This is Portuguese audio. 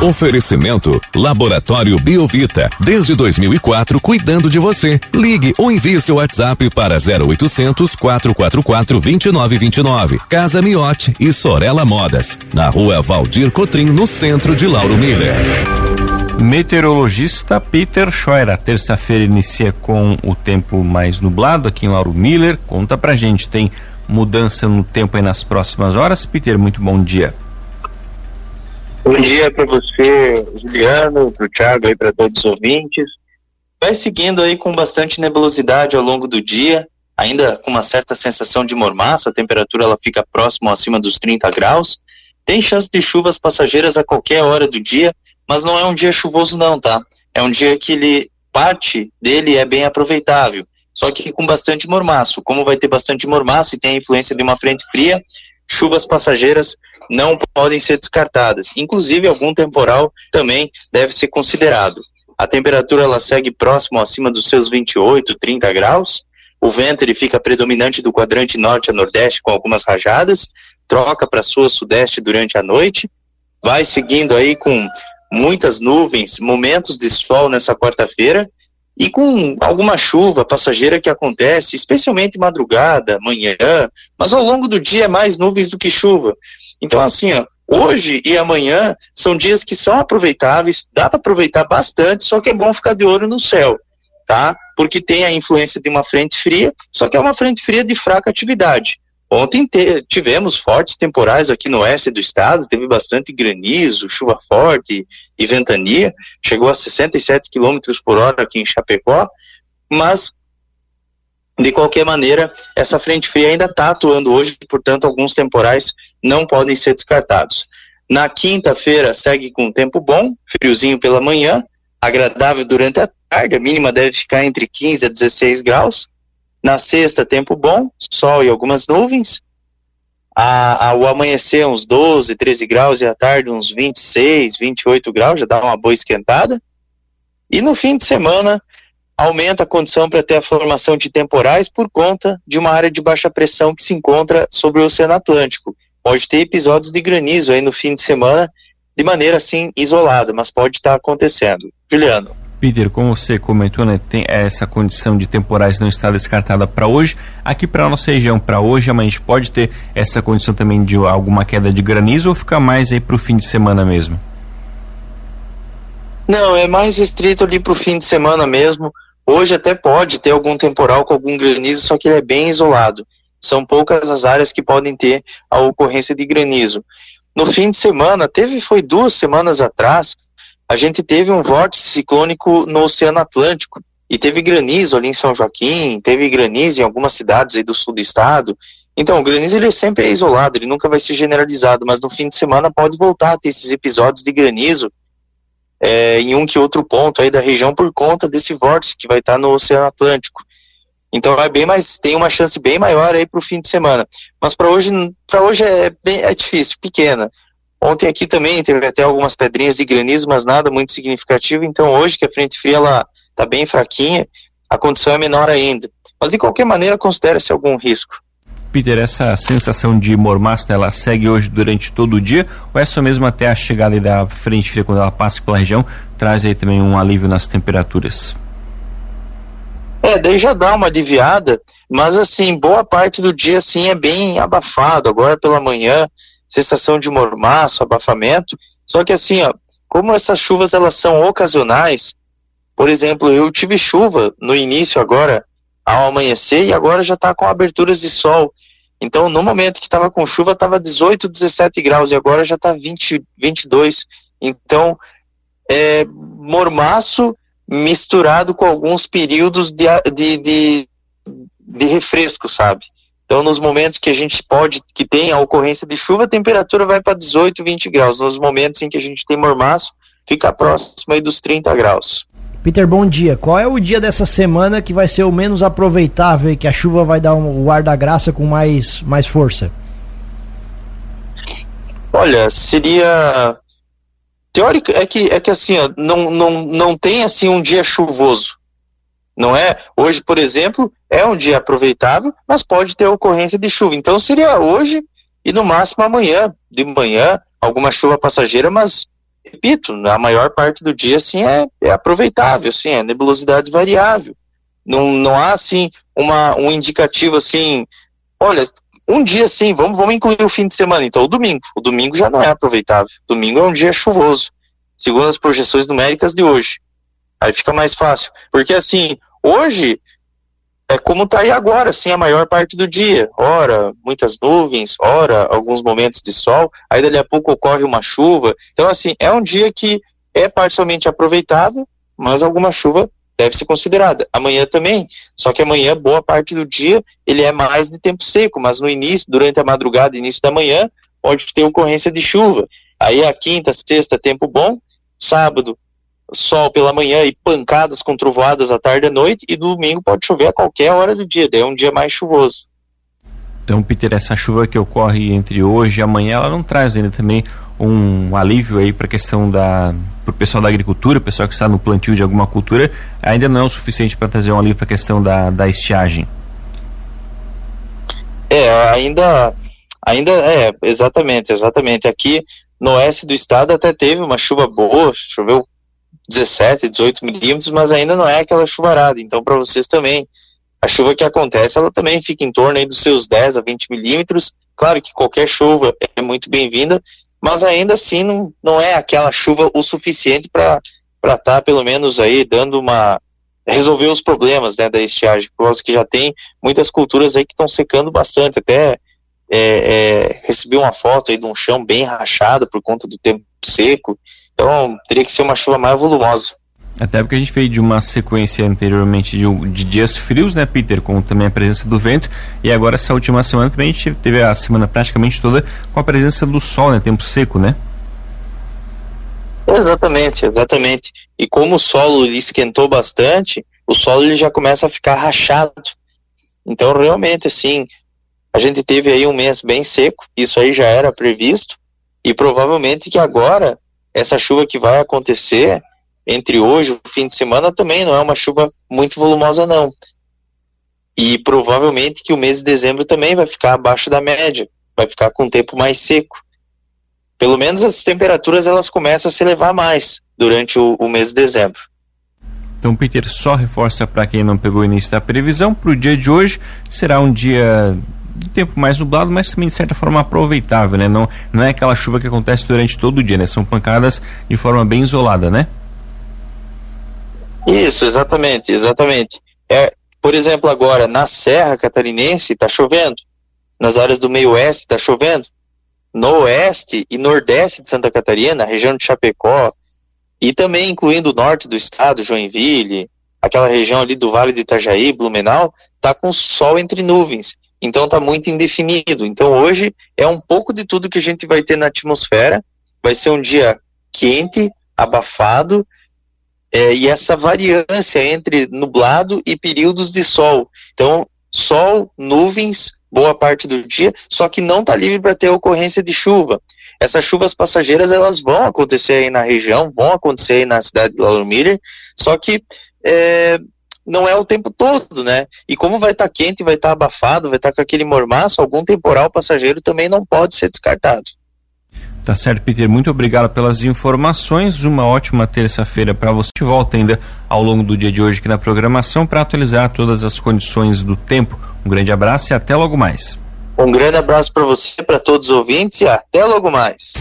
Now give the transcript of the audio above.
Oferecimento Laboratório Biovita. Desde 2004, cuidando de você. Ligue ou envie seu WhatsApp para 0800 444 2929. Casa Miote e Sorella Modas. Na rua Valdir Cotrim, no centro de Lauro Miller. Meteorologista Peter Scheuer. Terça-feira inicia com o tempo mais nublado aqui em Lauro Miller. Conta pra gente, tem mudança no tempo aí nas próximas horas? Peter, muito bom dia. Bom dia para você, Juliano, para o Thiago e para todos os ouvintes. Vai seguindo aí com bastante nebulosidade ao longo do dia, ainda com uma certa sensação de mormaço, a temperatura ela fica próximo acima dos 30 graus. Tem chance de chuvas passageiras a qualquer hora do dia, mas não é um dia chuvoso não, tá? É um dia que ele parte dele é bem aproveitável, só que com bastante mormaço. Como vai ter bastante mormaço e tem a influência de uma frente fria, chuvas passageiras não podem ser descartadas. Inclusive, algum temporal também deve ser considerado. A temperatura ela segue próximo acima dos seus 28, 30 graus. O vento ele fica predominante do quadrante norte a nordeste com algumas rajadas, troca para sul sudeste durante a noite, vai seguindo aí com muitas nuvens, momentos de sol nessa quarta-feira e com alguma chuva passageira que acontece, especialmente madrugada, manhã, mas ao longo do dia é mais nuvens do que chuva. Então, assim, ó, hoje e amanhã são dias que são aproveitáveis, dá para aproveitar bastante, só que é bom ficar de olho no céu, tá? Porque tem a influência de uma frente fria, só que é uma frente fria de fraca atividade. Ontem tivemos fortes temporais aqui no oeste do estado, teve bastante granizo, chuva forte e ventania, chegou a 67 km por hora aqui em Chapecó, mas de qualquer maneira, essa frente fria ainda está atuando hoje, portanto, alguns temporais não podem ser descartados. Na quinta-feira segue com tempo bom, friozinho pela manhã, agradável durante a tarde, a mínima deve ficar entre 15 a 16 graus. Na sexta, tempo bom, sol e algumas nuvens. A, ao amanhecer, uns 12, 13 graus e à tarde, uns 26, 28 graus, já dá uma boa esquentada. E no fim de semana, aumenta a condição para ter a formação de temporais por conta de uma área de baixa pressão que se encontra sobre o Oceano Atlântico. Pode ter episódios de granizo aí no fim de semana, de maneira assim isolada, mas pode estar acontecendo. Juliano. Peter, como você comentou, né, tem essa condição de temporais não está descartada para hoje. Aqui para nossa região, para hoje, a gente pode ter essa condição também de alguma queda de granizo ou ficar mais aí para o fim de semana mesmo? Não, é mais restrito ali para o fim de semana mesmo. Hoje até pode ter algum temporal com algum granizo, só que ele é bem isolado. São poucas as áreas que podem ter a ocorrência de granizo. No fim de semana, teve, foi duas semanas atrás, a gente teve um vórtice ciclônico no Oceano Atlântico e teve granizo ali em São Joaquim, teve granizo em algumas cidades aí do sul do estado. Então, o granizo ele sempre é isolado, ele nunca vai ser generalizado, mas no fim de semana pode voltar a ter esses episódios de granizo é, em um que outro ponto aí da região por conta desse vórtice que vai estar no Oceano Atlântico. Então é bem mais, tem uma chance bem maior aí para o fim de semana. Mas para hoje, para hoje é, bem, é difícil, pequena. Ontem aqui também teve até algumas pedrinhas de granizo, mas nada muito significativo. Então hoje que a frente fria ela tá bem fraquinha, a condição é menor ainda. Mas de qualquer maneira considera-se algum risco. Peter, essa sensação de mormaço, ela segue hoje durante todo o dia ou é só mesmo até a chegada da frente fria quando ela passa pela região traz aí também um alívio nas temperaturas? É, daí já dá uma aliviada, mas assim, boa parte do dia assim é bem abafado. Agora pela manhã sensação de mormaço, abafamento. Só que assim, ó, como essas chuvas elas são ocasionais, por exemplo, eu tive chuva no início agora, ao amanhecer, e agora já está com aberturas de sol. Então, no momento que estava com chuva, estava 18, 17 graus, e agora já está 20, 22. Então, é mormaço misturado com alguns períodos de, de, de, de refresco, sabe? Então, nos momentos que a gente pode, que tem a ocorrência de chuva, a temperatura vai para 18, 20 graus. Nos momentos em que a gente tem mormaço, fica próximo aí dos 30 graus. Peter, bom dia. Qual é o dia dessa semana que vai ser o menos aproveitável e que a chuva vai dar um, o ar da graça com mais, mais força? Olha, seria teórico é que é que assim, ó, não, não, não tem assim um dia chuvoso não é? Hoje, por exemplo, é um dia aproveitável, mas pode ter ocorrência de chuva. Então seria hoje e no máximo amanhã, de manhã, alguma chuva passageira, mas repito, a maior parte do dia, assim, é, é aproveitável, assim, é nebulosidade variável. Não, não há, assim, uma, um indicativo, assim, olha, um dia, assim, vamos, vamos incluir o fim de semana, então, o domingo. O domingo já não é aproveitável. Domingo é um dia chuvoso, segundo as projeções numéricas de hoje. Aí fica mais fácil. Porque, assim, hoje, é como está aí agora, assim, a maior parte do dia. Ora, muitas nuvens, ora, alguns momentos de sol, aí dali a pouco ocorre uma chuva. Então, assim, é um dia que é parcialmente aproveitável, mas alguma chuva deve ser considerada. Amanhã também, só que amanhã, boa parte do dia, ele é mais de tempo seco, mas no início, durante a madrugada, início da manhã, pode ter ocorrência de chuva. Aí a quinta, sexta, tempo bom, sábado, sol pela manhã e pancadas com trovoadas à tarde e à noite, e domingo pode chover a qualquer hora do dia, daí é um dia mais chuvoso. Então, Peter, essa chuva que ocorre entre hoje e amanhã, ela não traz ainda também um alívio aí para a questão da para o pessoal da agricultura, o pessoal que está no plantio de alguma cultura, ainda não é o suficiente para trazer um alívio para a questão da, da estiagem. É, ainda ainda é, exatamente, exatamente. Aqui no oeste do estado até teve uma chuva boa, choveu 17, 18 milímetros, mas ainda não é aquela chuvarada. Então, para vocês também, a chuva que acontece, ela também fica em torno aí dos seus 10 a 20 milímetros. Claro que qualquer chuva é muito bem-vinda, mas ainda assim não, não é aquela chuva o suficiente para estar, tá, pelo menos, aí dando uma. resolver os problemas né, da estiagem. Por causa que já tem muitas culturas aí que estão secando bastante. Até é, é, recebi uma foto aí de um chão bem rachado por conta do tempo seco. Então teria que ser uma chuva mais volumosa. Até porque a gente veio de uma sequência anteriormente de, de, dias frios, né, Peter, com também a presença do vento, e agora essa última semana também a gente teve a semana praticamente toda com a presença do sol, né, tempo seco, né? Exatamente, exatamente. E como o solo esquentou bastante, o solo ele já começa a ficar rachado. Então, realmente, assim, a gente teve aí um mês bem seco, isso aí já era previsto, e provavelmente que agora essa chuva que vai acontecer entre hoje e o fim de semana também não é uma chuva muito volumosa não. E provavelmente que o mês de dezembro também vai ficar abaixo da média, vai ficar com o tempo mais seco. Pelo menos as temperaturas elas começam a se elevar mais durante o, o mês de dezembro. Então, Peter, só reforça para quem não pegou o início da previsão, para o dia de hoje será um dia tempo mais nublado, mas também de certa forma aproveitável, né? Não, não é aquela chuva que acontece durante todo o dia, né? São pancadas de forma bem isolada, né? Isso, exatamente, exatamente. É, por exemplo, agora na Serra Catarinense está chovendo, nas áreas do meio oeste está chovendo, no oeste e nordeste de Santa Catarina, região de Chapecó, e também incluindo o norte do estado, Joinville, aquela região ali do Vale de Itajaí, Blumenau, está com sol entre nuvens. Então está muito indefinido. Então hoje é um pouco de tudo que a gente vai ter na atmosfera. Vai ser um dia quente, abafado, é, e essa variância entre nublado e períodos de sol. Então, sol, nuvens, boa parte do dia, só que não está livre para ter ocorrência de chuva. Essas chuvas passageiras elas vão acontecer aí na região, vão acontecer aí na cidade de Lauro Miller, só que é, não é o tempo todo, né? E como vai estar tá quente, vai estar tá abafado, vai estar tá com aquele mormaço, algum temporal passageiro também não pode ser descartado. Tá certo, Peter. Muito obrigado pelas informações. Uma ótima terça-feira para você. Volta ainda ao longo do dia de hoje aqui na programação para atualizar todas as condições do tempo. Um grande abraço e até logo mais. Um grande abraço para você, para todos os ouvintes e até logo mais.